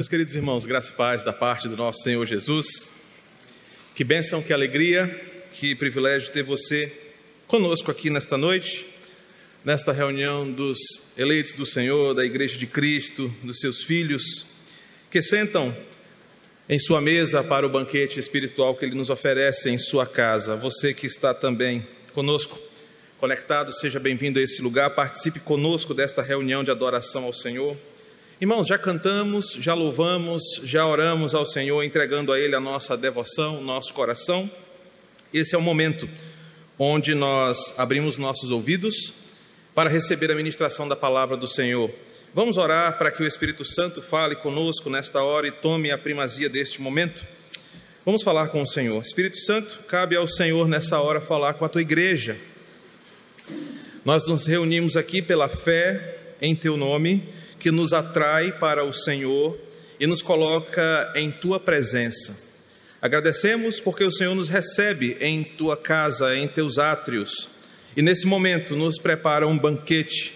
Meus queridos irmãos, graça e paz da parte do nosso Senhor Jesus. Que bênção, que alegria, que privilégio ter você conosco aqui nesta noite, nesta reunião dos eleitos do Senhor, da Igreja de Cristo, dos seus filhos, que sentam em sua mesa para o banquete espiritual que Ele nos oferece em sua casa. Você que está também conosco, conectado, seja bem-vindo a esse lugar, participe conosco desta reunião de adoração ao Senhor. Irmãos, já cantamos, já louvamos, já oramos ao Senhor, entregando a Ele a nossa devoção, nosso coração. Esse é o momento onde nós abrimos nossos ouvidos para receber a ministração da palavra do Senhor. Vamos orar para que o Espírito Santo fale conosco nesta hora e tome a primazia deste momento. Vamos falar com o Senhor. Espírito Santo, cabe ao Senhor nessa hora falar com a tua igreja. Nós nos reunimos aqui pela fé em teu nome que nos atrai para o Senhor e nos coloca em tua presença. Agradecemos porque o Senhor nos recebe em tua casa, em teus átrios, e nesse momento nos prepara um banquete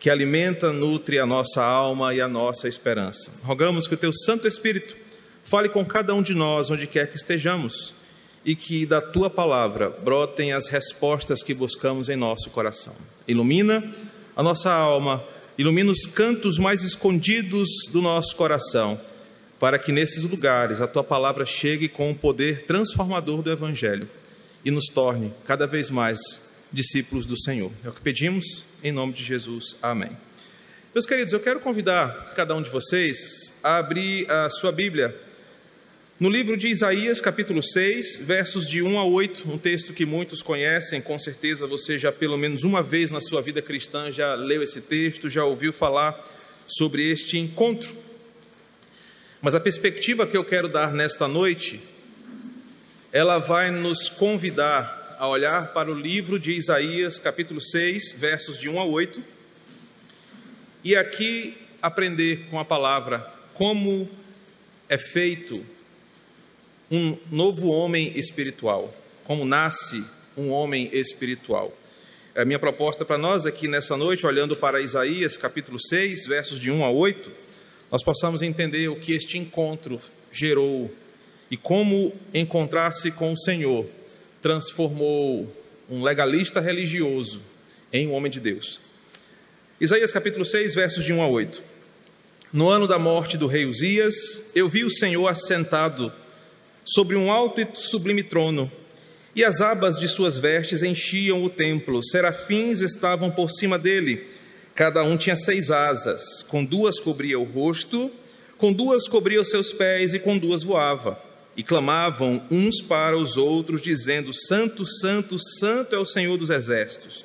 que alimenta, nutre a nossa alma e a nossa esperança. Rogamos que o teu Santo Espírito fale com cada um de nós, onde quer que estejamos, e que da tua palavra brotem as respostas que buscamos em nosso coração. Ilumina a nossa alma ilumina os cantos mais escondidos do nosso coração, para que nesses lugares a tua palavra chegue com o poder transformador do Evangelho e nos torne cada vez mais discípulos do Senhor. É o que pedimos, em nome de Jesus. Amém. Meus queridos, eu quero convidar cada um de vocês a abrir a sua Bíblia no livro de Isaías, capítulo 6, versos de 1 a 8, um texto que muitos conhecem, com certeza você já pelo menos uma vez na sua vida cristã já leu esse texto, já ouviu falar sobre este encontro. Mas a perspectiva que eu quero dar nesta noite, ela vai nos convidar a olhar para o livro de Isaías, capítulo 6, versos de 1 a 8, e aqui aprender com a palavra como é feito um novo homem espiritual, como nasce um homem espiritual. A minha proposta para nós aqui nessa noite, olhando para Isaías capítulo 6, versos de 1 a 8, nós possamos entender o que este encontro gerou e como encontrar-se com o Senhor transformou um legalista religioso em um homem de Deus. Isaías capítulo 6, versos de 1 a 8. No ano da morte do rei Uzias, eu vi o Senhor assentado sobre um alto e sublime trono, e as abas de suas vestes enchiam o templo. Serafins estavam por cima dele, cada um tinha seis asas, com duas cobria o rosto, com duas cobria os seus pés e com duas voava. E clamavam uns para os outros, dizendo: Santo, Santo, Santo é o Senhor dos exércitos.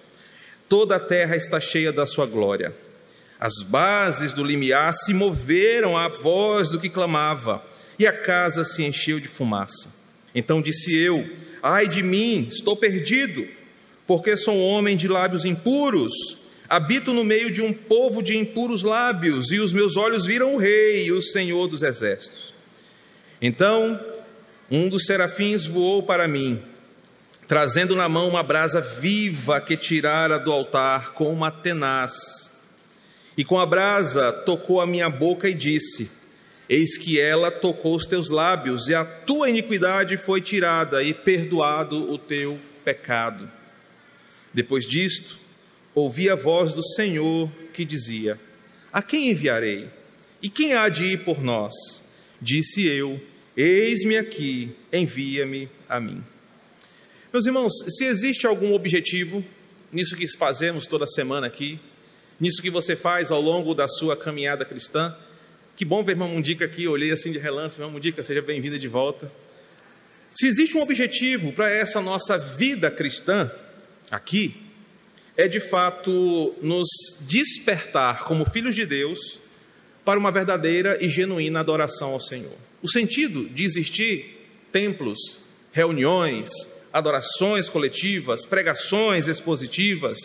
Toda a terra está cheia da sua glória. As bases do limiar se moveram à voz do que clamava e a casa se encheu de fumaça. Então disse eu: Ai de mim, estou perdido, porque sou um homem de lábios impuros. Habito no meio de um povo de impuros lábios, e os meus olhos viram o Rei, o Senhor dos Exércitos. Então um dos serafins voou para mim, trazendo na mão uma brasa viva que tirara do altar com uma tenaz. E com a brasa tocou a minha boca e disse: Eis que ela tocou os teus lábios, e a tua iniquidade foi tirada, e perdoado o teu pecado. Depois disto, ouvi a voz do Senhor que dizia: A quem enviarei? E quem há de ir por nós? Disse eu: Eis-me aqui, envia-me a mim. Meus irmãos, se existe algum objetivo nisso que fazemos toda semana aqui, nisso que você faz ao longo da sua caminhada cristã, que bom ver irmã Mundica aqui, olhei assim de relance, irmã Mundica, seja bem-vinda de volta. Se existe um objetivo para essa nossa vida cristã aqui, é de fato nos despertar como filhos de Deus para uma verdadeira e genuína adoração ao Senhor. O sentido de existir templos, reuniões, adorações coletivas, pregações expositivas,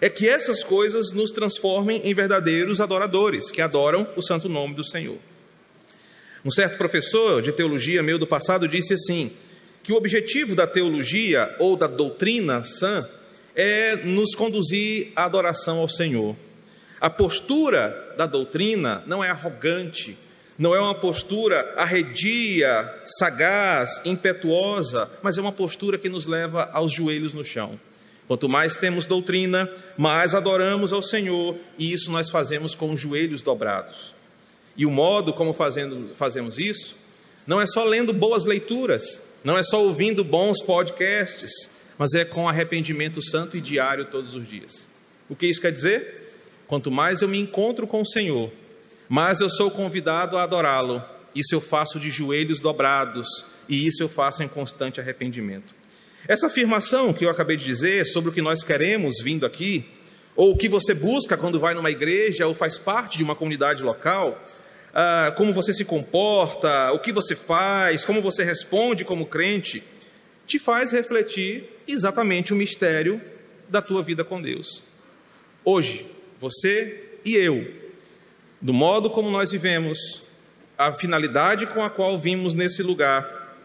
é que essas coisas nos transformem em verdadeiros adoradores, que adoram o santo nome do Senhor. Um certo professor de teologia meu do passado disse assim: que o objetivo da teologia ou da doutrina sã é nos conduzir à adoração ao Senhor. A postura da doutrina não é arrogante, Não é uma postura arredia, sagaz, impetuosa, mas é uma postura que nos leva aos joelhos no chão. Quanto mais temos doutrina, mais adoramos ao Senhor, e isso nós fazemos com os joelhos dobrados. E o modo como fazendo, fazemos isso não é só lendo boas leituras, não é só ouvindo bons podcasts, mas é com arrependimento santo e diário todos os dias. O que isso quer dizer? Quanto mais eu me encontro com o Senhor, mais eu sou convidado a adorá-lo. Isso eu faço de joelhos dobrados, e isso eu faço em constante arrependimento. Essa afirmação que eu acabei de dizer sobre o que nós queremos vindo aqui, ou o que você busca quando vai numa igreja ou faz parte de uma comunidade local, ah, como você se comporta, o que você faz, como você responde como crente, te faz refletir exatamente o mistério da tua vida com Deus. Hoje, você e eu, do modo como nós vivemos, a finalidade com a qual vimos nesse lugar,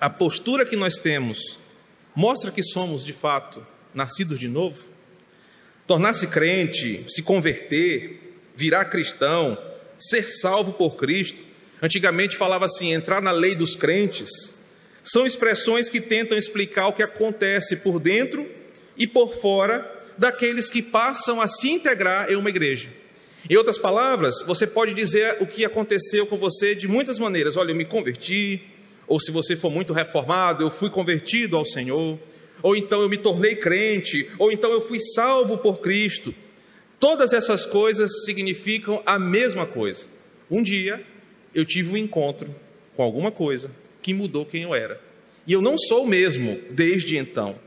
a postura que nós temos, mostra que somos de fato nascidos de novo? Tornar-se crente, se converter, virar cristão, ser salvo por Cristo, antigamente falava assim, entrar na lei dos crentes, são expressões que tentam explicar o que acontece por dentro e por fora daqueles que passam a se integrar em uma igreja. Em outras palavras, você pode dizer o que aconteceu com você de muitas maneiras. Olha, eu me converti, ou se você for muito reformado, eu fui convertido ao Senhor, ou então eu me tornei crente, ou então eu fui salvo por Cristo. Todas essas coisas significam a mesma coisa. Um dia eu tive um encontro com alguma coisa que mudou quem eu era. E eu não sou o mesmo desde então.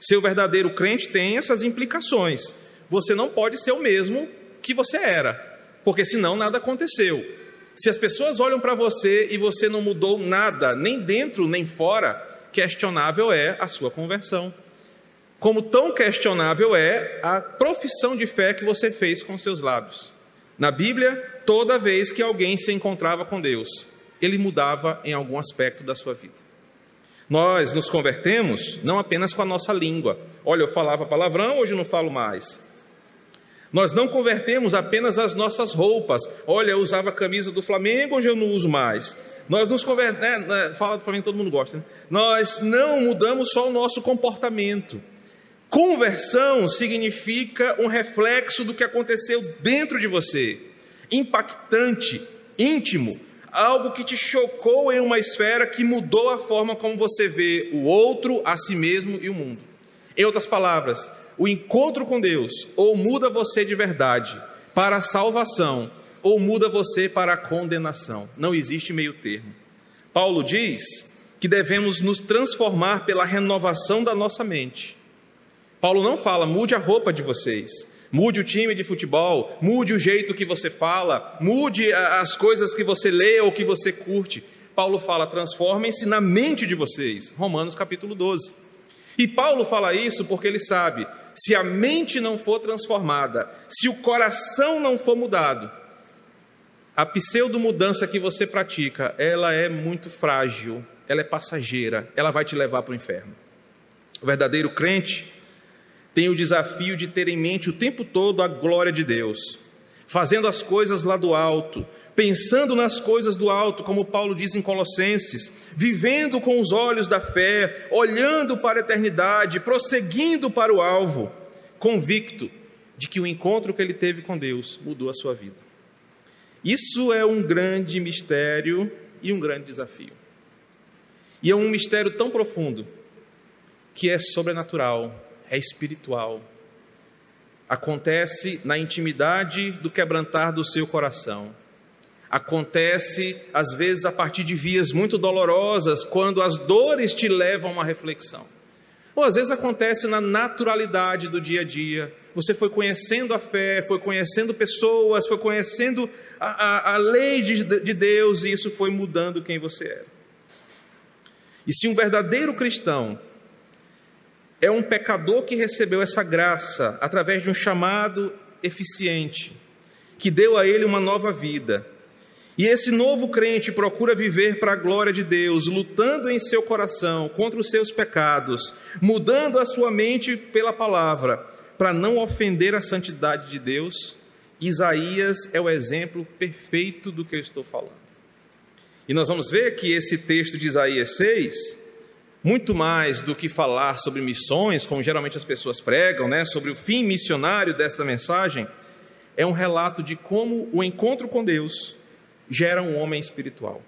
Seu verdadeiro crente tem essas implicações. Você não pode ser o mesmo que você era, porque senão nada aconteceu. Se as pessoas olham para você e você não mudou nada, nem dentro nem fora, questionável é a sua conversão. Como tão questionável é a profissão de fé que você fez com seus lábios. Na Bíblia, toda vez que alguém se encontrava com Deus, ele mudava em algum aspecto da sua vida. Nós nos convertemos não apenas com a nossa língua. Olha, eu falava palavrão, hoje não falo mais. Nós não convertemos apenas as nossas roupas. Olha, eu usava a camisa do Flamengo, hoje eu não uso mais. Nós nos convertemos, né, né? fala do Flamengo, todo mundo gosta. Né? Nós não mudamos só o nosso comportamento. Conversão significa um reflexo do que aconteceu dentro de você, impactante, íntimo, algo que te chocou em uma esfera que mudou a forma como você vê o outro, a si mesmo e o mundo. Em outras palavras, o encontro com Deus ou muda você de verdade para a salvação, ou muda você para a condenação. Não existe meio termo. Paulo diz que devemos nos transformar pela renovação da nossa mente Paulo não fala, mude a roupa de vocês, mude o time de futebol, mude o jeito que você fala, mude as coisas que você lê ou que você curte. Paulo fala, transformem-se na mente de vocês. Romanos capítulo 12. E Paulo fala isso porque ele sabe, se a mente não for transformada, se o coração não for mudado, a pseudo-mudança que você pratica, ela é muito frágil, ela é passageira, ela vai te levar para o inferno. O verdadeiro crente, tem o desafio de ter em mente o tempo todo a glória de Deus, fazendo as coisas lá do alto, pensando nas coisas do alto, como Paulo diz em Colossenses, vivendo com os olhos da fé, olhando para a eternidade, prosseguindo para o alvo, convicto de que o encontro que ele teve com Deus mudou a sua vida. Isso é um grande mistério e um grande desafio. E é um mistério tão profundo que é sobrenatural, é espiritual. Acontece na intimidade do quebrantar do seu coração. Acontece, às vezes, a partir de vias muito dolorosas, quando as dores te levam a uma reflexão. Ou às vezes acontece na naturalidade do dia a dia. Você foi conhecendo a fé, foi conhecendo pessoas, foi conhecendo a, a, a lei de, de Deus e isso foi mudando quem você era. E se um verdadeiro cristão é um pecador que recebeu essa graça através de um chamado eficiente, que deu a ele uma nova vida. E esse novo crente procura viver para a glória de Deus, lutando em seu coração contra os seus pecados, mudando a sua mente pela palavra, para não ofender a santidade de Deus. Isaías é o exemplo perfeito do que eu estou falando. E nós vamos ver que esse texto de Isaías 6, muito mais do que falar sobre missões, como geralmente as pessoas pregam, né, sobre o fim missionário desta mensagem, é um relato de como o encontro com Deus gera um homem espiritual.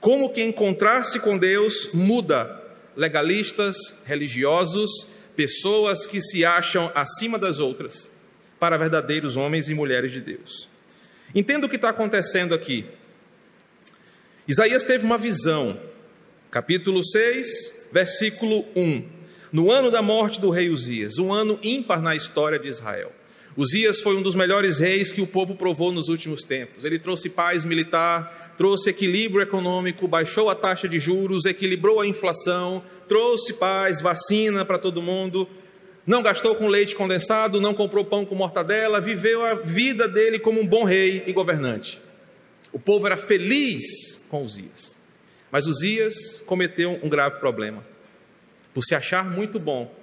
Como que encontrar-se com Deus muda legalistas, religiosos, pessoas que se acham acima das outras, para verdadeiros homens e mulheres de Deus. Entenda o que está acontecendo aqui. Isaías teve uma visão, capítulo 6, versículo 1. No ano da morte do rei Uzias, um ano ímpar na história de Israel. Uzias foi um dos melhores reis que o povo provou nos últimos tempos. Ele trouxe paz militar, trouxe equilíbrio econômico, baixou a taxa de juros, equilibrou a inflação, trouxe paz, vacina para todo mundo, não gastou com leite condensado, não comprou pão com mortadela, viveu a vida dele como um bom rei e governante. O povo era feliz com Uzias. Mas Uzias cometeu um grave problema. Por se achar muito bom,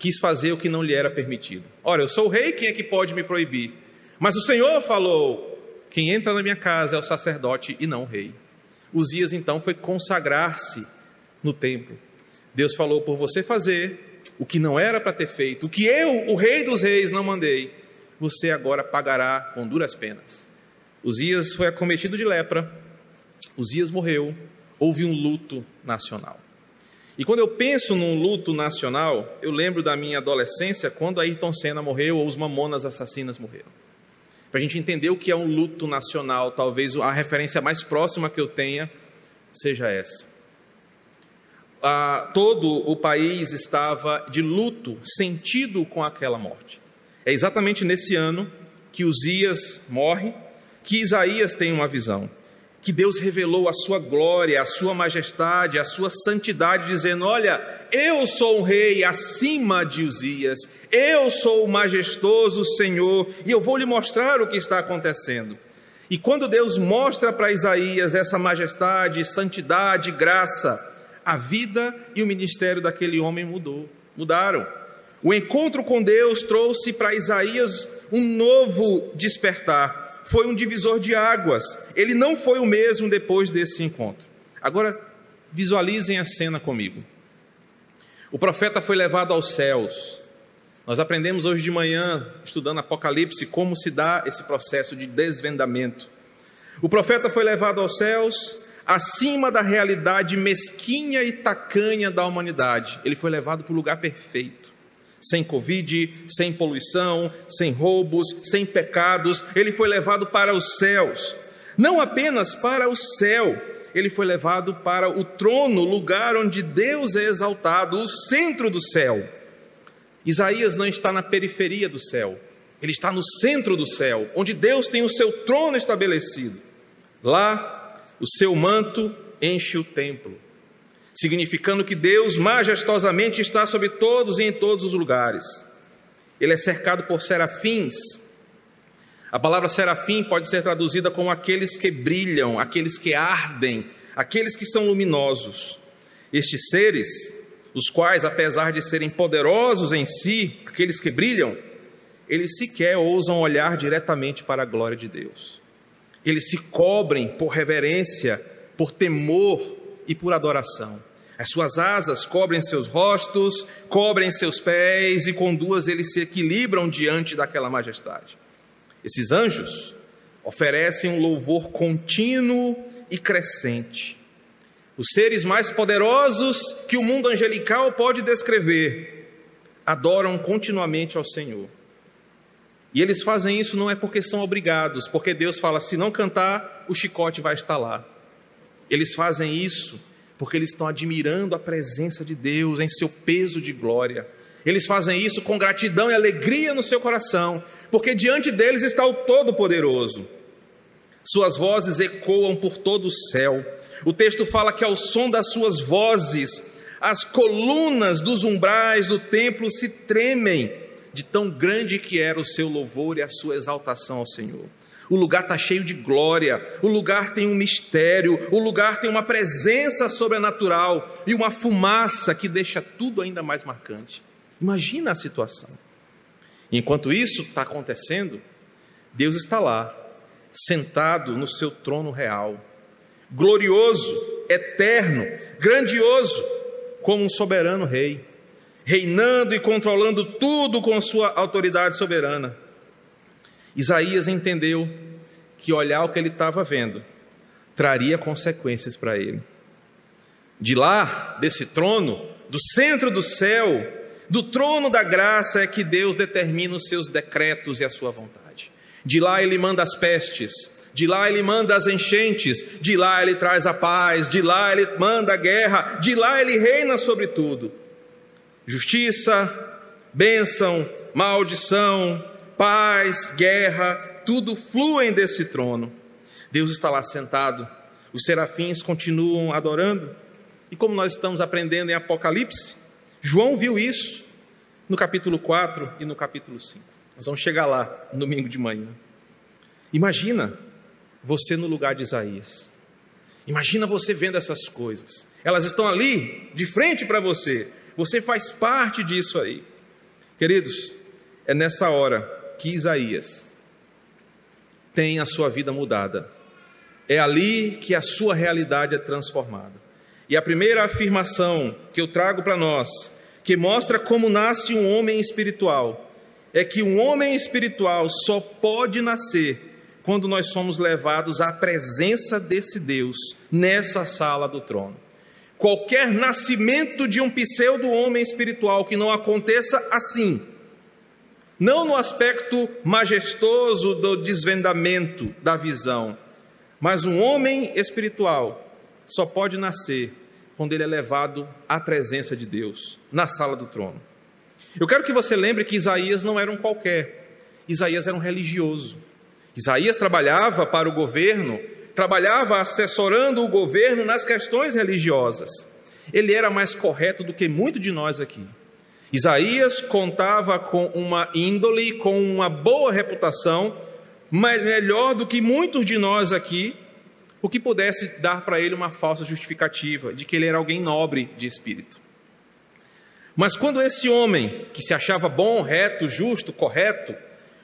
quis fazer o que não lhe era permitido. Ora, eu sou o rei, quem é que pode me proibir? Mas o Senhor falou: quem entra na minha casa é o sacerdote e não o rei. Uzias então foi consagrar-se no templo. Deus falou por você fazer o que não era para ter feito, o que eu, o rei dos reis, não mandei, você agora pagará com duras penas. Uzias foi acometido de lepra, Uzias morreu, houve um luto nacional. E quando eu penso num luto nacional, eu lembro da minha adolescência, quando Ayrton Senna morreu ou os Mamonas Assassinas morreram. Para a gente entender o que é um luto nacional, talvez a referência mais próxima que eu tenha seja essa. Ah, todo o país estava de luto, sentido com aquela morte. É exatamente nesse ano que Uzias morre, que Isaías tem uma visão que Deus revelou a sua glória, a sua majestade, a sua santidade, dizendo: Olha, eu sou um rei acima de Uzias, eu sou o majestoso Senhor, e eu vou lhe mostrar o que está acontecendo. E quando Deus mostra para Isaías essa majestade, santidade, graça, a vida e o ministério daquele homem mudou, mudaram. O encontro com Deus trouxe para Isaías um novo despertar foi um divisor de águas. Ele não foi o mesmo depois desse encontro. Agora, visualizem a cena comigo. O profeta foi levado aos céus. Nós aprendemos hoje de manhã, estudando Apocalipse, como se dá esse processo de desvendamento. O profeta foi levado aos céus, acima da realidade mesquinha e tacanha da humanidade. Ele foi levado para o lugar perfeito sem Covid, sem poluição, sem roubos, sem pecados, ele foi levado para os céus. Não apenas para o céu, ele foi levado para o trono, lugar onde Deus é exaltado, o centro do céu. Isaías não está na periferia do céu, ele está no centro do céu, onde Deus tem o seu trono estabelecido. Lá, o seu manto enche o templo significando que Deus majestosamente está sobre todos e em todos os lugares. Ele é cercado por serafins. A palavra serafim pode ser traduzida como aqueles que brilham, aqueles que ardem, aqueles que são luminosos. Estes seres, os quais, apesar de serem poderosos em si, aqueles que brilham, eles sequer ousam olhar diretamente para a glória de Deus. Eles se cobrem por reverência, por temor e por adoração. As suas asas cobrem seus rostos, cobrem seus pés, e com duas eles se equilibram diante daquela majestade. Esses anjos oferecem um louvor contínuo e crescente. Os seres mais poderosos que o mundo angelical pode descrever adoram continuamente ao Senhor. E eles fazem isso não é porque são obrigados, porque Deus fala: se não cantar, o chicote vai estar lá. Eles fazem isso porque eles estão admirando a presença de Deus em seu peso de glória. Eles fazem isso com gratidão e alegria no seu coração, porque diante deles está o Todo-Poderoso. Suas vozes ecoam por todo o céu. O texto fala que ao som das suas vozes, as colunas dos umbrais do templo se tremem, de tão grande que era o seu louvor e a sua exaltação ao Senhor. O lugar está cheio de glória, o lugar tem um mistério, o lugar tem uma presença sobrenatural e uma fumaça que deixa tudo ainda mais marcante. Imagina a situação. Enquanto isso está acontecendo, Deus está lá, sentado no seu trono real, glorioso, eterno, grandioso, como um soberano rei, reinando e controlando tudo com sua autoridade soberana. Isaías entendeu que olhar o que ele estava vendo traria consequências para ele. De lá, desse trono, do centro do céu, do trono da graça é que Deus determina os seus decretos e a sua vontade. De lá ele manda as pestes, de lá ele manda as enchentes, de lá ele traz a paz, de lá ele manda a guerra, de lá ele reina sobre tudo. Justiça, bênção, maldição, paz, guerra, tudo fluem desse trono. Deus está lá sentado, os serafins continuam adorando, e como nós estamos aprendendo em Apocalipse, João viu isso no capítulo 4 e no capítulo 5. Nós vamos chegar lá no domingo de manhã. Imagina você no lugar de Isaías. Imagina você vendo essas coisas. Elas estão ali, de frente para você. Você faz parte disso aí. Queridos, é nessa hora que Isaías tem a sua vida mudada. É ali que a sua realidade é transformada. E a primeira afirmação que eu trago para nós, que mostra como nasce um homem espiritual, é que um homem espiritual só pode nascer quando nós somos levados à presença desse Deus nessa sala do trono. Qualquer nascimento de um pseudo-homem espiritual que não aconteça assim, não no aspecto majestoso do desvendamento da visão, mas um homem espiritual só pode nascer quando ele é levado à presença de Deus, na sala do trono. Eu quero que você lembre que Isaías não era um qualquer, Isaías era um religioso. Isaías trabalhava para o governo, trabalhava assessorando o governo nas questões religiosas. Ele era mais correto do que muito de nós aqui. Isaías contava com uma índole, com uma boa reputação, melhor do que muitos de nós aqui, o que pudesse dar para ele uma falsa justificativa de que ele era alguém nobre de espírito. Mas quando esse homem, que se achava bom, reto, justo, correto,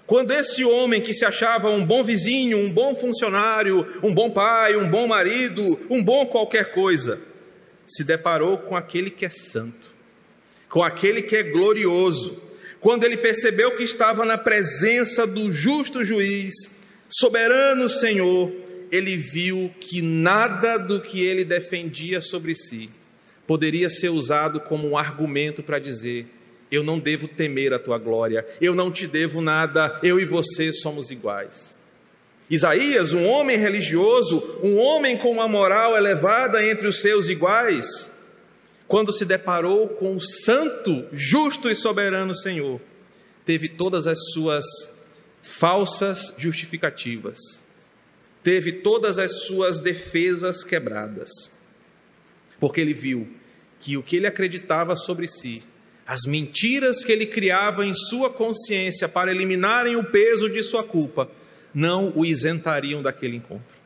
quando esse homem que se achava um bom vizinho, um bom funcionário, um bom pai, um bom marido, um bom qualquer coisa, se deparou com aquele que é santo, com aquele que é glorioso, quando ele percebeu que estava na presença do justo juiz, soberano Senhor, ele viu que nada do que ele defendia sobre si poderia ser usado como um argumento para dizer: eu não devo temer a tua glória, eu não te devo nada, eu e você somos iguais. Isaías, um homem religioso, um homem com uma moral elevada entre os seus iguais, quando se deparou com o santo, justo e soberano Senhor, teve todas as suas falsas justificativas, teve todas as suas defesas quebradas, porque ele viu que o que ele acreditava sobre si as mentiras que ele criava em sua consciência para eliminarem o peso de sua culpa, não o isentariam daquele encontro.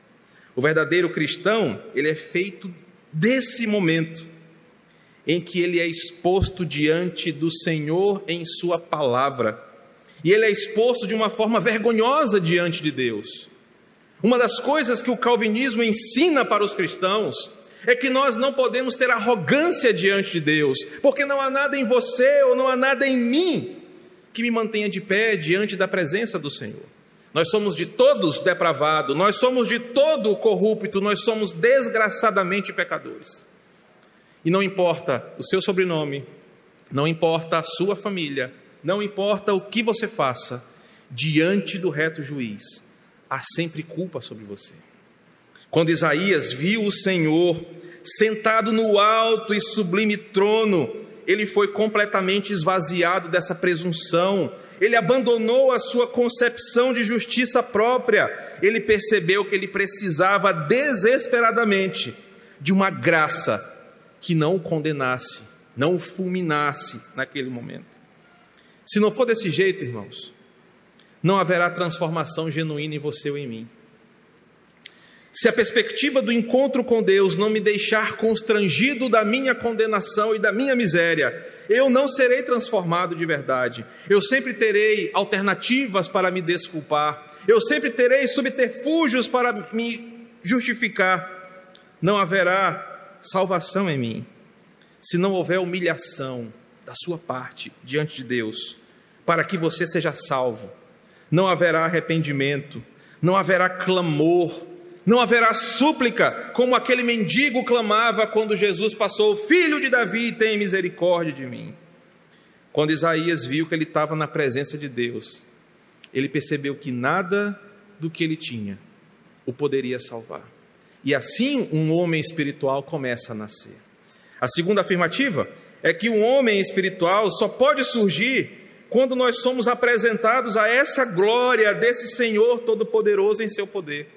O verdadeiro cristão, ele é feito desse momento em que ele é exposto diante do Senhor em sua palavra. E ele é exposto de uma forma vergonhosa diante de Deus. Uma das coisas que o calvinismo ensina para os cristãos é que nós não podemos ter arrogância diante de Deus, porque não há nada em você ou não há nada em mim que me mantenha de pé diante da presença do Senhor. Nós somos de todos depravados, nós somos de todo corrupto, nós somos desgraçadamente pecadores. E não importa o seu sobrenome, não importa a sua família, não importa o que você faça, diante do reto juiz, há sempre culpa sobre você. Quando Isaías viu o Senhor sentado no alto e sublime trono, ele foi completamente esvaziado dessa presunção, ele abandonou a sua concepção de justiça própria, ele percebeu que ele precisava desesperadamente de uma graça que não o condenasse, não o fulminasse naquele momento. Se não for desse jeito, irmãos, não haverá transformação genuína em você ou em mim. Se a perspectiva do encontro com Deus não me deixar constrangido da minha condenação e da minha miséria, eu não serei transformado de verdade. Eu sempre terei alternativas para me desculpar. Eu sempre terei subterfúgios para me justificar. não haverá salvação em mim, se não houver humilhação da sua parte diante de Deus, para que você seja salvo. Não haverá arrependimento, não haverá clamor, não haverá súplica, como aquele mendigo clamava quando Jesus passou: Filho de Davi, tem misericórdia de mim. Quando Isaías viu que ele estava na presença de Deus, ele percebeu que nada do que ele tinha o poderia salvar. E assim um homem espiritual começa a nascer. A segunda afirmativa é que um homem espiritual só pode surgir quando nós somos apresentados a essa glória desse Senhor Todo-Poderoso em seu poder.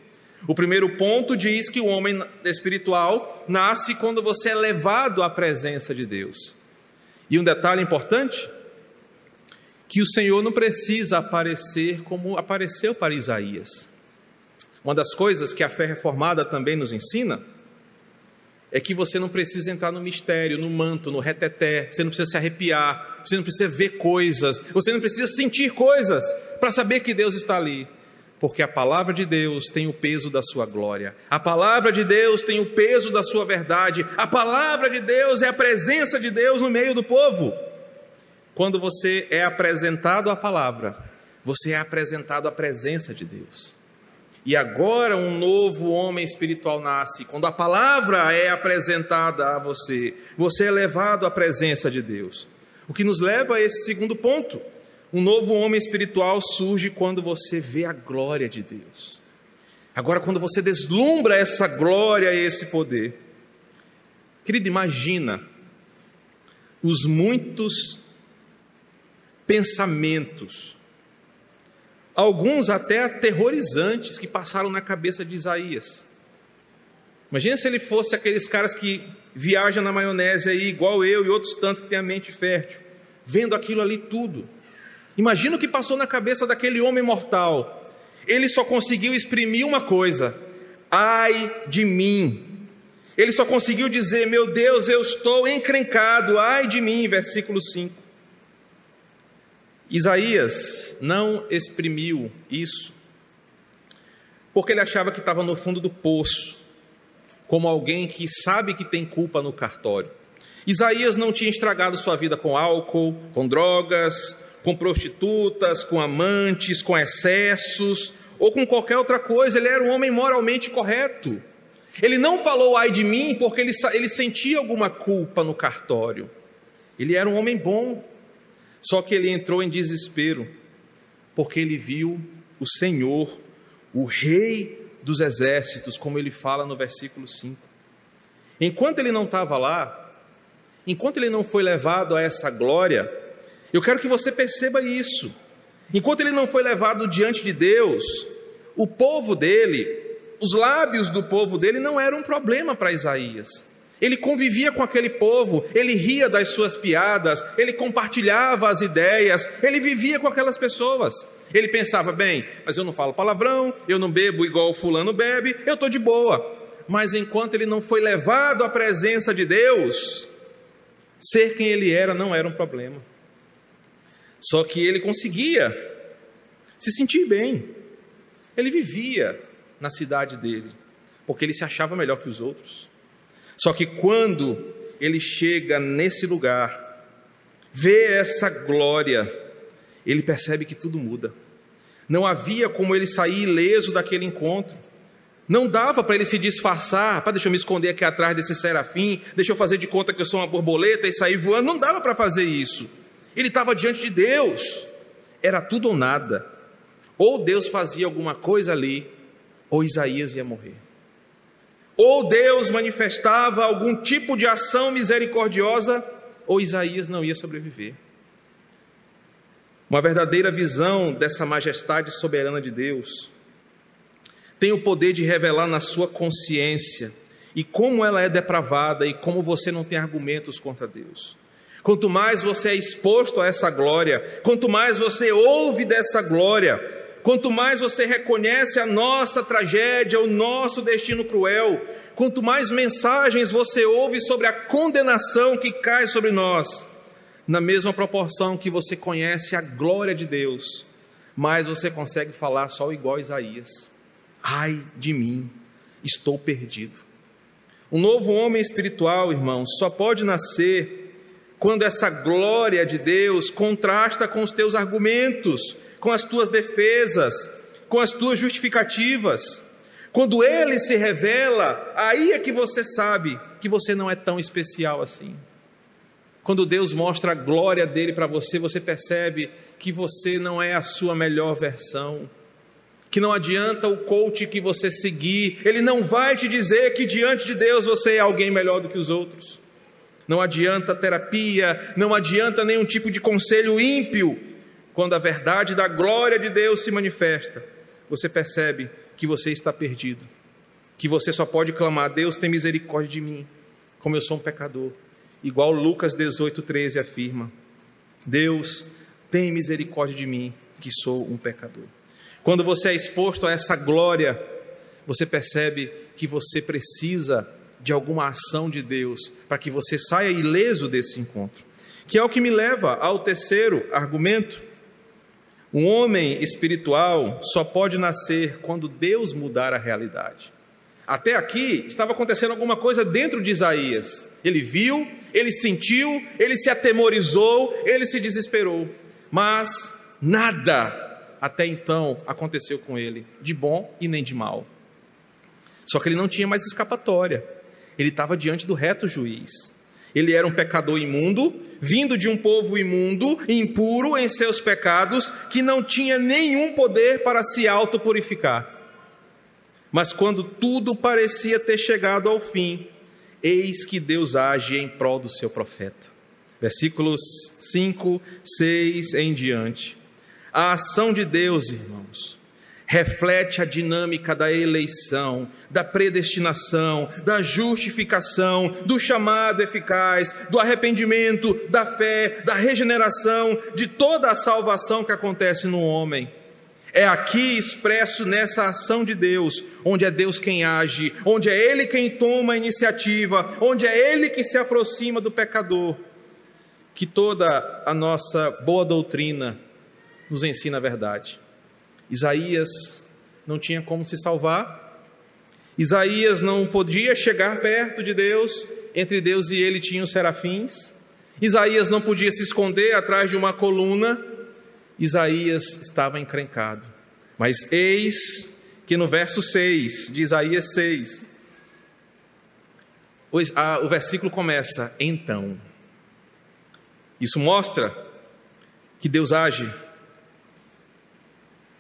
O primeiro ponto diz que o homem espiritual nasce quando você é levado à presença de Deus. E um detalhe importante: que o Senhor não precisa aparecer como apareceu para Isaías. Uma das coisas que a fé reformada também nos ensina é que você não precisa entrar no mistério, no manto, no reteté, você não precisa se arrepiar, você não precisa ver coisas, você não precisa sentir coisas para saber que Deus está ali. Porque a palavra de Deus tem o peso da sua glória, a palavra de Deus tem o peso da sua verdade, a palavra de Deus é a presença de Deus no meio do povo. Quando você é apresentado à palavra, você é apresentado à presença de Deus. E agora um novo homem espiritual nasce. Quando a palavra é apresentada a você, você é levado à presença de Deus. O que nos leva a esse segundo ponto. Um novo homem espiritual surge quando você vê a glória de Deus. Agora, quando você deslumbra essa glória e esse poder, querido, imagina os muitos pensamentos, alguns até aterrorizantes, que passaram na cabeça de Isaías. Imagina se ele fosse aqueles caras que viajam na maionese aí, igual eu e outros tantos que têm a mente fértil, vendo aquilo ali tudo. Imagina o que passou na cabeça daquele homem mortal. Ele só conseguiu exprimir uma coisa: ai de mim. Ele só conseguiu dizer: Meu Deus, eu estou encrencado, ai de mim, versículo 5. Isaías não exprimiu isso porque ele achava que estava no fundo do poço, como alguém que sabe que tem culpa no cartório. Isaías não tinha estragado sua vida com álcool, com drogas, com prostitutas, com amantes, com excessos ou com qualquer outra coisa. Ele era um homem moralmente correto. Ele não falou ai de mim porque ele, ele sentia alguma culpa no cartório. Ele era um homem bom. Só que ele entrou em desespero, porque ele viu o Senhor, o Rei dos exércitos, como ele fala no versículo 5. Enquanto ele não estava lá, enquanto ele não foi levado a essa glória, eu quero que você perceba isso. Enquanto ele não foi levado diante de Deus, o povo dele, os lábios do povo dele não eram um problema para Isaías. Ele convivia com aquele povo, ele ria das suas piadas, ele compartilhava as ideias, ele vivia com aquelas pessoas. Ele pensava, bem, mas eu não falo palavrão, eu não bebo igual o fulano bebe, eu estou de boa. Mas enquanto ele não foi levado à presença de Deus, ser quem ele era não era um problema. Só que ele conseguia se sentir bem. Ele vivia na cidade dele, porque ele se achava melhor que os outros. Só que quando ele chega nesse lugar, vê essa glória, ele percebe que tudo muda. Não havia como ele sair ileso daquele encontro. Não dava para ele se disfarçar, para deixa eu me esconder aqui atrás desse serafim, deixa eu fazer de conta que eu sou uma borboleta e sair voando. Não dava para fazer isso. Ele estava diante de Deus. Era tudo ou nada. Ou Deus fazia alguma coisa ali, ou Isaías ia morrer ou Deus manifestava algum tipo de ação misericordiosa, ou Isaías não ia sobreviver. Uma verdadeira visão dessa majestade soberana de Deus tem o poder de revelar na sua consciência e como ela é depravada e como você não tem argumentos contra Deus. Quanto mais você é exposto a essa glória, quanto mais você ouve dessa glória, Quanto mais você reconhece a nossa tragédia, o nosso destino cruel, quanto mais mensagens você ouve sobre a condenação que cai sobre nós, na mesma proporção que você conhece a glória de Deus, mais você consegue falar só igual Isaías: Ai de mim, estou perdido. Um novo homem espiritual, irmãos, só pode nascer quando essa glória de Deus contrasta com os teus argumentos, com as tuas defesas, com as tuas justificativas. Quando ele se revela, aí é que você sabe que você não é tão especial assim. Quando Deus mostra a glória dele para você, você percebe que você não é a sua melhor versão. Que não adianta o coach que você seguir, ele não vai te dizer que diante de Deus você é alguém melhor do que os outros. Não adianta terapia, não adianta nenhum tipo de conselho ímpio. Quando a verdade da glória de Deus se manifesta, você percebe que você está perdido, que você só pode clamar: Deus tem misericórdia de mim, como eu sou um pecador. Igual Lucas 18,13 afirma: Deus tem misericórdia de mim, que sou um pecador. Quando você é exposto a essa glória, você percebe que você precisa de alguma ação de Deus para que você saia ileso desse encontro. Que é o que me leva ao terceiro argumento. Um homem espiritual só pode nascer quando Deus mudar a realidade. Até aqui estava acontecendo alguma coisa dentro de Isaías. Ele viu, ele sentiu, ele se atemorizou, ele se desesperou. Mas nada até então aconteceu com ele, de bom e nem de mal. Só que ele não tinha mais escapatória. Ele estava diante do reto juiz. Ele era um pecador imundo, vindo de um povo imundo, impuro em seus pecados, que não tinha nenhum poder para se autopurificar. Mas quando tudo parecia ter chegado ao fim, eis que Deus age em prol do seu profeta. Versículos 5, 6 em diante. A ação de Deus, irmãos, reflete a dinâmica da eleição, da predestinação, da justificação, do chamado eficaz, do arrependimento, da fé, da regeneração, de toda a salvação que acontece no homem. É aqui expresso nessa ação de Deus, onde é Deus quem age, onde é Ele quem toma a iniciativa, onde é Ele que se aproxima do pecador, que toda a nossa boa doutrina nos ensina a verdade. Isaías não tinha como se salvar. Isaías não podia chegar perto de Deus, entre Deus e ele tinham serafins. Isaías não podia se esconder atrás de uma coluna. Isaías estava encrencado. Mas eis que no verso 6 de Isaías 6, o versículo começa: então. Isso mostra que Deus age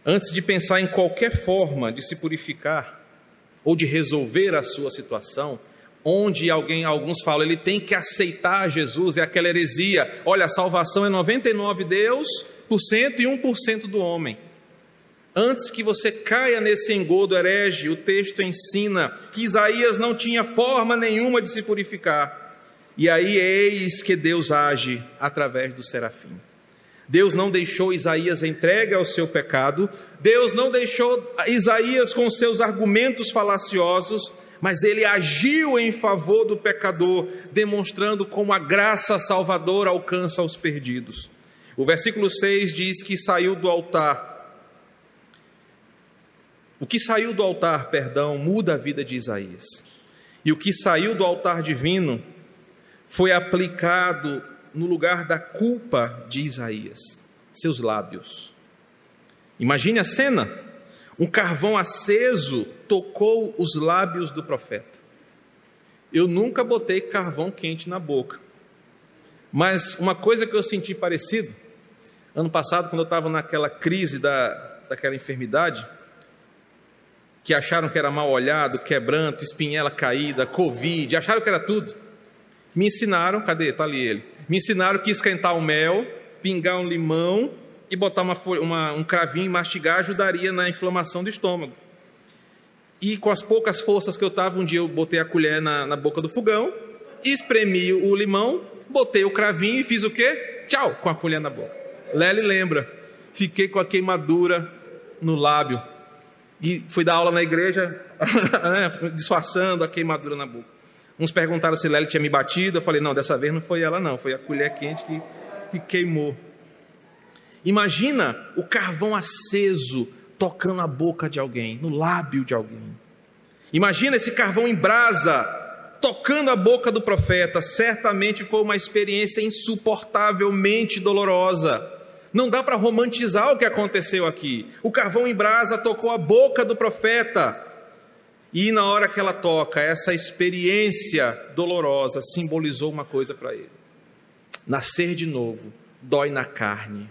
antes de pensar em qualquer forma de se purificar ou de resolver a sua situação, onde alguém, alguns falam, ele tem que aceitar Jesus, é aquela heresia. Olha, a salvação é 99 Deus por cento e 1% do homem. Antes que você caia nesse engodo herege, o texto ensina que Isaías não tinha forma nenhuma de se purificar. E aí eis que Deus age através do serafim. Deus não deixou Isaías entregue ao seu pecado, Deus não deixou Isaías com seus argumentos falaciosos, mas ele agiu em favor do pecador, demonstrando como a graça salvadora alcança os perdidos. O versículo 6 diz que saiu do altar. O que saiu do altar, perdão, muda a vida de Isaías. E o que saiu do altar divino foi aplicado no lugar da culpa de Isaías, seus lábios. Imagine a cena: um carvão aceso tocou os lábios do profeta. Eu nunca botei carvão quente na boca, mas uma coisa que eu senti parecido, ano passado, quando eu estava naquela crise da, daquela enfermidade, que acharam que era mal olhado, quebranto, espinhela caída, covid, acharam que era tudo. Me ensinaram, cadê? Está ali ele. Me ensinaram que esquentar o mel, pingar um limão e botar uma, uma, um cravinho e mastigar ajudaria na inflamação do estômago. E com as poucas forças que eu estava, um dia eu botei a colher na, na boca do fogão, espremi o limão, botei o cravinho e fiz o quê? Tchau, com a colher na boca. Lely lembra, fiquei com a queimadura no lábio. E fui dar aula na igreja, né, disfarçando a queimadura na boca. Uns perguntaram se Lely tinha me batido. Eu falei: não, dessa vez não foi ela, não. Foi a colher quente que, que queimou. Imagina o carvão aceso tocando a boca de alguém, no lábio de alguém. Imagina esse carvão em brasa tocando a boca do profeta, certamente foi uma experiência insuportavelmente dolorosa. Não dá para romantizar o que aconteceu aqui. O carvão em brasa tocou a boca do profeta. E na hora que ela toca, essa experiência dolorosa simbolizou uma coisa para ele: nascer de novo dói na carne.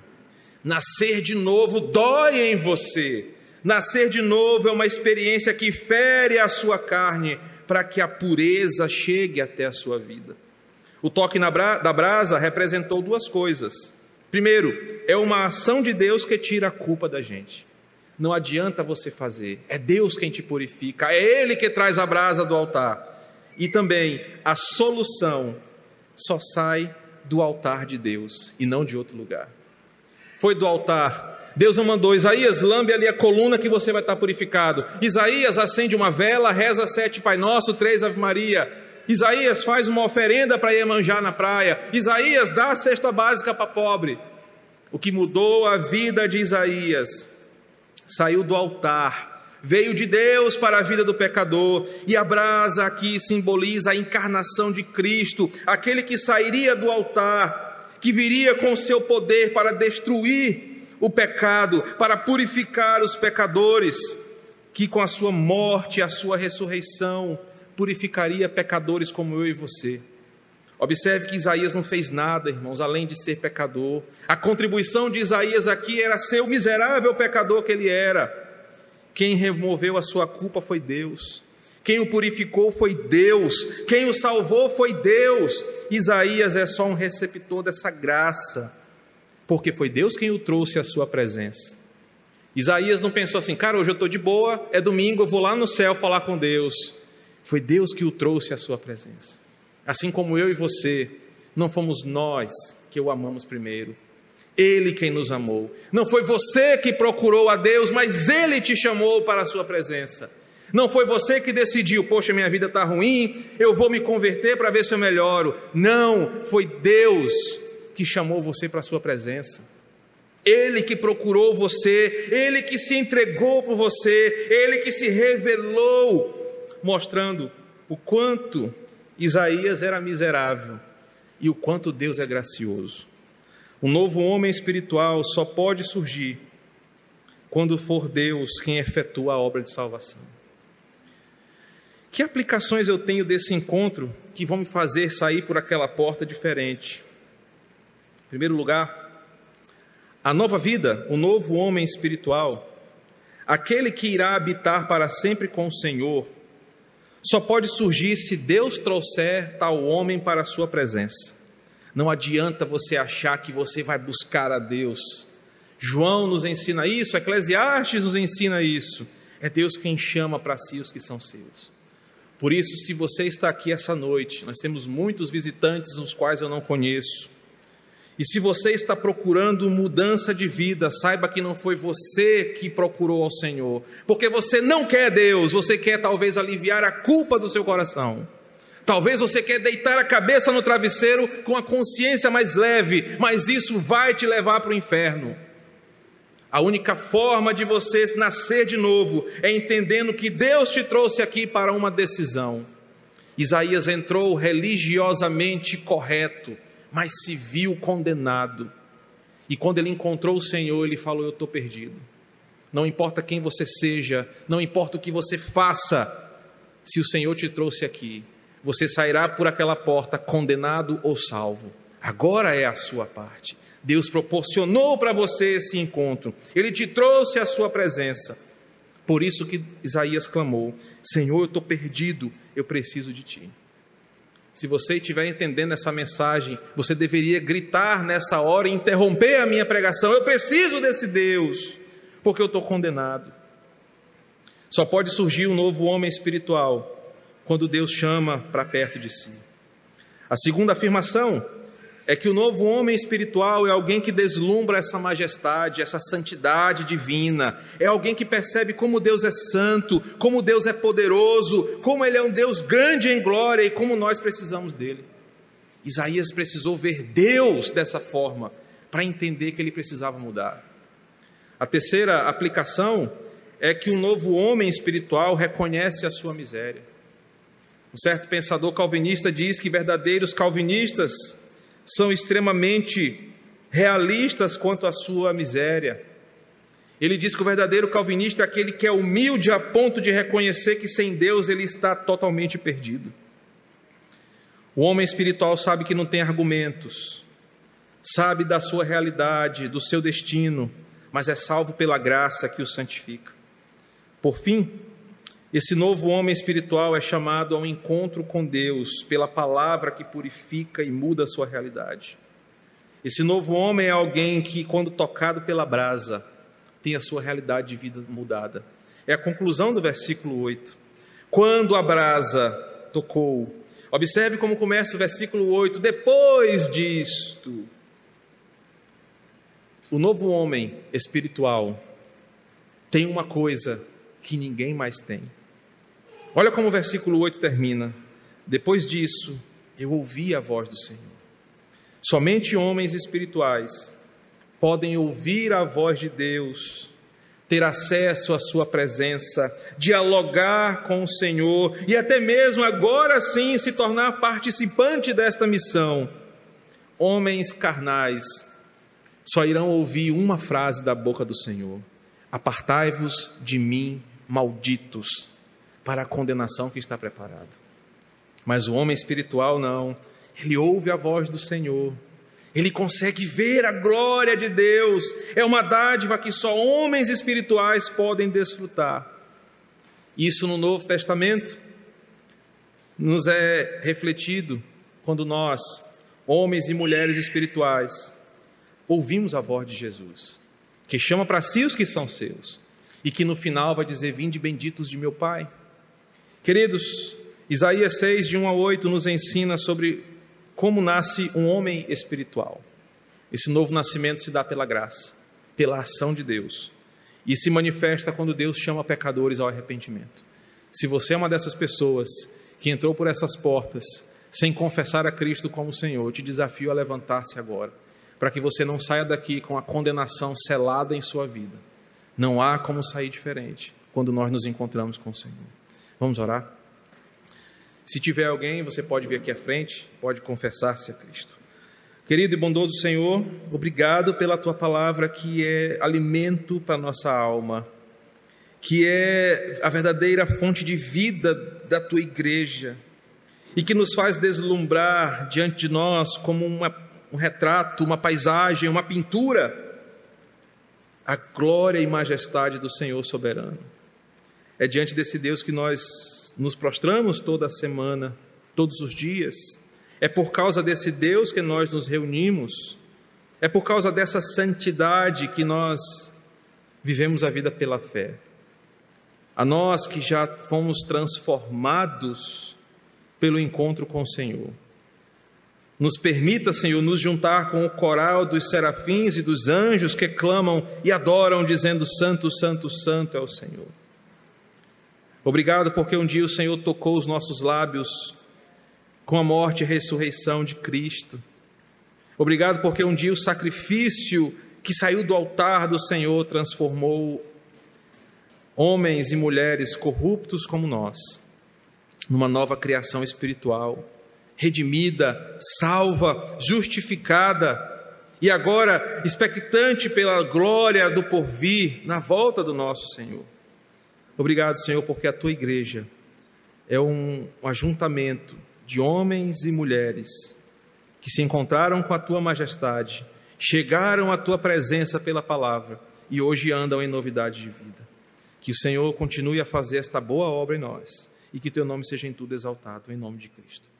Nascer de novo dói em você. Nascer de novo é uma experiência que fere a sua carne para que a pureza chegue até a sua vida. O toque bra da brasa representou duas coisas. Primeiro, é uma ação de Deus que tira a culpa da gente. Não adianta você fazer, é Deus quem te purifica, é Ele que traz a brasa do altar. E também a solução só sai do altar de Deus e não de outro lugar. Foi do altar. Deus não mandou, Isaías, lambe ali a coluna que você vai estar purificado. Isaías, acende uma vela, reza sete Pai Nosso, três Ave Maria. Isaías faz uma oferenda para Iemanjá na praia. Isaías dá a cesta básica para pobre. O que mudou a vida de Isaías saiu do altar, veio de Deus para a vida do pecador, e a brasa aqui simboliza a encarnação de Cristo, aquele que sairia do altar, que viria com seu poder para destruir o pecado, para purificar os pecadores, que com a sua morte e a sua ressurreição purificaria pecadores como eu e você. Observe que Isaías não fez nada, irmãos, além de ser pecador. A contribuição de Isaías aqui era ser o miserável pecador que ele era. Quem removeu a sua culpa foi Deus. Quem o purificou foi Deus. Quem o salvou foi Deus. Isaías é só um receptor dessa graça, porque foi Deus quem o trouxe à sua presença. Isaías não pensou assim, cara, hoje eu estou de boa, é domingo, eu vou lá no céu falar com Deus. Foi Deus que o trouxe à sua presença. Assim como eu e você, não fomos nós que o amamos primeiro. Ele quem nos amou. Não foi você que procurou a Deus, mas Ele te chamou para a sua presença. Não foi você que decidiu, poxa, minha vida está ruim, eu vou me converter para ver se eu melhoro. Não, foi Deus que chamou você para a sua presença. Ele que procurou você, Ele que se entregou por você, Ele que se revelou mostrando o quanto Isaías era miserável e o quanto Deus é gracioso. Um novo homem espiritual só pode surgir quando for Deus quem efetua a obra de salvação. Que aplicações eu tenho desse encontro que vão me fazer sair por aquela porta diferente? Em primeiro lugar, a nova vida, o novo homem espiritual, aquele que irá habitar para sempre com o Senhor, só pode surgir se Deus trouxer tal homem para a sua presença. Não adianta você achar que você vai buscar a Deus. João nos ensina isso, Eclesiastes nos ensina isso. É Deus quem chama para si os que são seus. Por isso, se você está aqui essa noite, nós temos muitos visitantes, os quais eu não conheço. E se você está procurando mudança de vida, saiba que não foi você que procurou ao Senhor, porque você não quer Deus, você quer talvez aliviar a culpa do seu coração. Talvez você quer deitar a cabeça no travesseiro com a consciência mais leve, mas isso vai te levar para o inferno. A única forma de você nascer de novo é entendendo que Deus te trouxe aqui para uma decisão. Isaías entrou religiosamente correto mas se viu condenado. E quando ele encontrou o Senhor, ele falou: Eu estou perdido. Não importa quem você seja, não importa o que você faça, se o Senhor te trouxe aqui, você sairá por aquela porta condenado ou salvo. Agora é a sua parte. Deus proporcionou para você esse encontro, ele te trouxe a sua presença. Por isso que Isaías clamou: Senhor, eu estou perdido, eu preciso de ti. Se você estiver entendendo essa mensagem, você deveria gritar nessa hora e interromper a minha pregação. Eu preciso desse Deus, porque eu estou condenado. Só pode surgir um novo homem espiritual quando Deus chama para perto de si. A segunda afirmação é que o novo homem espiritual é alguém que deslumbra essa majestade, essa santidade divina, é alguém que percebe como Deus é santo, como Deus é poderoso, como Ele é um Deus grande em glória e como nós precisamos dele. Isaías precisou ver Deus dessa forma para entender que ele precisava mudar. A terceira aplicação é que um novo homem espiritual reconhece a sua miséria. Um certo pensador calvinista diz que verdadeiros calvinistas são extremamente realistas quanto à sua miséria. Ele diz que o verdadeiro calvinista é aquele que é humilde a ponto de reconhecer que sem Deus ele está totalmente perdido. O homem espiritual sabe que não tem argumentos, sabe da sua realidade, do seu destino, mas é salvo pela graça que o santifica. Por fim, esse novo homem espiritual é chamado ao encontro com Deus pela palavra que purifica e muda a sua realidade. Esse novo homem é alguém que, quando tocado pela brasa, tem a sua realidade de vida mudada. É a conclusão do versículo 8. Quando a brasa tocou, observe como começa o versículo 8. Depois disto, o novo homem espiritual tem uma coisa que ninguém mais tem. Olha como o versículo 8 termina. Depois disso, eu ouvi a voz do Senhor. Somente homens espirituais podem ouvir a voz de Deus, ter acesso à Sua presença, dialogar com o Senhor e até mesmo agora sim se tornar participante desta missão. Homens carnais só irão ouvir uma frase da boca do Senhor: Apartai-vos de mim, malditos para a condenação que está preparada. Mas o homem espiritual não. Ele ouve a voz do Senhor. Ele consegue ver a glória de Deus. É uma dádiva que só homens espirituais podem desfrutar. Isso no Novo Testamento nos é refletido quando nós, homens e mulheres espirituais, ouvimos a voz de Jesus, que chama para si os que são seus, e que no final vai dizer: Vinde benditos de meu Pai. Queridos, Isaías 6, de 1 a 8, nos ensina sobre como nasce um homem espiritual. Esse novo nascimento se dá pela graça, pela ação de Deus, e se manifesta quando Deus chama pecadores ao arrependimento. Se você é uma dessas pessoas que entrou por essas portas sem confessar a Cristo como Senhor, te desafio a levantar-se agora, para que você não saia daqui com a condenação selada em sua vida. Não há como sair diferente quando nós nos encontramos com o Senhor. Vamos orar? Se tiver alguém, você pode vir aqui à frente, pode confessar-se a Cristo. Querido e bondoso Senhor, obrigado pela tua palavra que é alimento para nossa alma, que é a verdadeira fonte de vida da tua igreja e que nos faz deslumbrar diante de nós como uma, um retrato, uma paisagem, uma pintura, a glória e majestade do Senhor soberano. É diante desse Deus que nós nos prostramos toda semana, todos os dias. É por causa desse Deus que nós nos reunimos. É por causa dessa santidade que nós vivemos a vida pela fé. A nós que já fomos transformados pelo encontro com o Senhor. Nos permita, Senhor, nos juntar com o coral dos serafins e dos anjos que clamam e adoram, dizendo: Santo, Santo, Santo é o Senhor. Obrigado porque um dia o Senhor tocou os nossos lábios com a morte e ressurreição de Cristo. Obrigado porque um dia o sacrifício que saiu do altar do Senhor transformou homens e mulheres corruptos como nós numa nova criação espiritual, redimida, salva, justificada e agora expectante pela glória do porvir na volta do nosso Senhor. Obrigado, Senhor, porque a tua igreja é um, ajuntamento de homens e mulheres que se encontraram com a tua majestade, chegaram à tua presença pela palavra e hoje andam em novidade de vida. Que o Senhor continue a fazer esta boa obra em nós e que teu nome seja em tudo exaltado, em nome de Cristo.